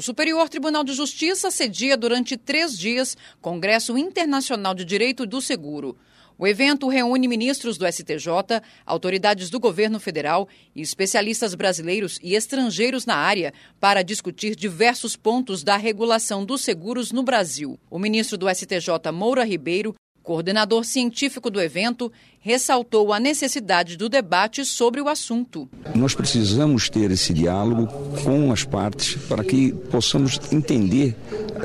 O Superior Tribunal de Justiça cedia durante três dias Congresso Internacional de Direito do Seguro. O evento reúne ministros do STJ, autoridades do governo federal e especialistas brasileiros e estrangeiros na área para discutir diversos pontos da regulação dos seguros no Brasil. O ministro do STJ, Moura Ribeiro, coordenador científico do evento, ressaltou a necessidade do debate sobre o assunto. Nós precisamos ter esse diálogo com as partes para que possamos entender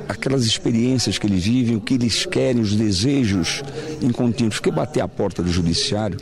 aquelas experiências que eles vivem, o que eles querem, os desejos incontínuos. Porque bater a porta do judiciário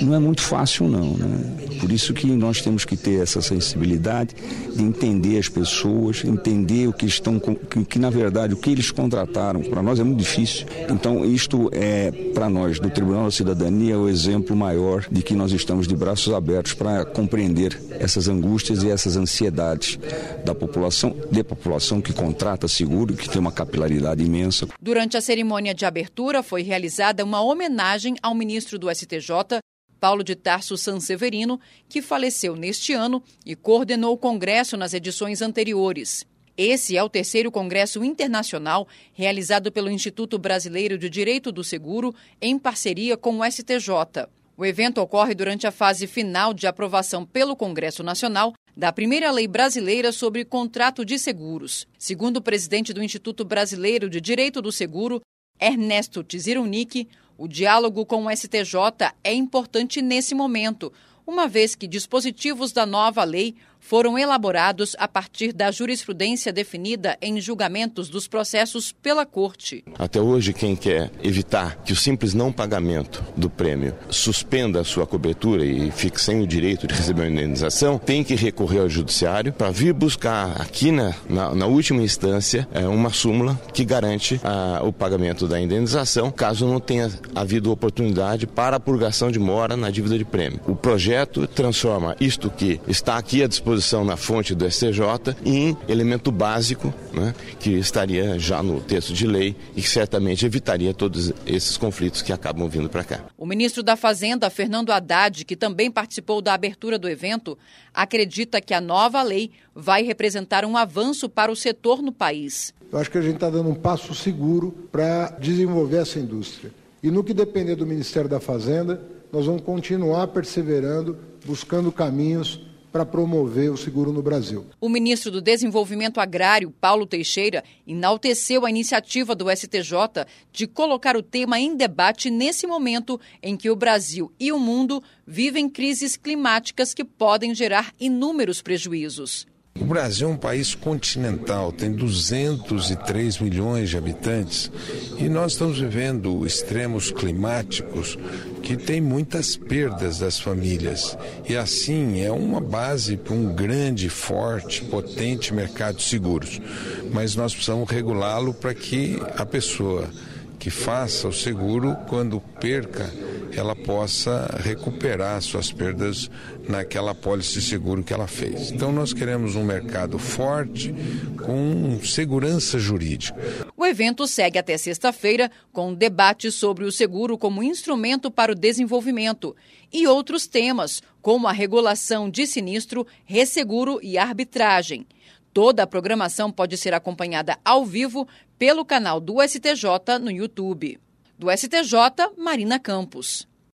não é muito fácil, não. Né? Por isso que nós temos que ter essa sensibilidade de entender as pessoas, entender o que estão, que, que na verdade o que eles contrataram para nós é muito difícil. Então isto é para nós do Tribunal da Cidadania o exemplo maior de que nós estamos de braços abertos para compreender essas angústias e essas ansiedades da população, de população que contrata seguro, que tem uma capilaridade imensa. Durante a cerimônia de abertura foi realizada uma homenagem ao ministro do STJ, Paulo de Tarso Sanseverino, que faleceu neste ano e coordenou o congresso nas edições anteriores. Esse é o terceiro congresso internacional realizado pelo Instituto Brasileiro de Direito do Seguro em parceria com o STJ. O evento ocorre durante a fase final de aprovação pelo Congresso Nacional da primeira lei brasileira sobre contrato de seguros. Segundo o presidente do Instituto Brasileiro de Direito do Seguro, Ernesto Tzirunic, o diálogo com o STJ é importante nesse momento, uma vez que dispositivos da nova lei foram elaborados a partir da jurisprudência definida em julgamentos dos processos pela Corte. Até hoje, quem quer evitar que o simples não pagamento do prêmio suspenda a sua cobertura e fique sem o direito de receber uma indenização, tem que recorrer ao judiciário para vir buscar aqui na, na, na, última instância é, uma súmula que garante a, o pagamento da indenização, caso não tenha havido oportunidade para a purgação de mora na dívida de prêmio. O projeto transforma isto que está aqui à disposição disposição na fonte do STJ em elemento básico, né, que estaria já no texto de lei e que certamente evitaria todos esses conflitos que acabam vindo para cá. O ministro da Fazenda, Fernando Haddad, que também participou da abertura do evento, acredita que a nova lei vai representar um avanço para o setor no país. Eu acho que a gente está dando um passo seguro para desenvolver essa indústria. E no que depender do Ministério da Fazenda, nós vamos continuar perseverando, buscando caminhos para promover o seguro no Brasil. O ministro do Desenvolvimento Agrário, Paulo Teixeira, enalteceu a iniciativa do STJ de colocar o tema em debate nesse momento em que o Brasil e o mundo vivem crises climáticas que podem gerar inúmeros prejuízos. O Brasil é um país continental, tem 203 milhões de habitantes e nós estamos vivendo extremos climáticos que têm muitas perdas das famílias. E assim é uma base para um grande, forte, potente mercado de seguros. Mas nós precisamos regulá-lo para que a pessoa que faça o seguro, quando perca, ela possa recuperar suas perdas naquela pólice de seguro que ela fez. Então nós queremos um mercado forte com segurança jurídica. O evento segue até sexta-feira com um debate sobre o seguro como instrumento para o desenvolvimento e outros temas, como a regulação de sinistro, resseguro e arbitragem. Toda a programação pode ser acompanhada ao vivo pelo canal do STJ no YouTube. Do STJ, Marina Campos.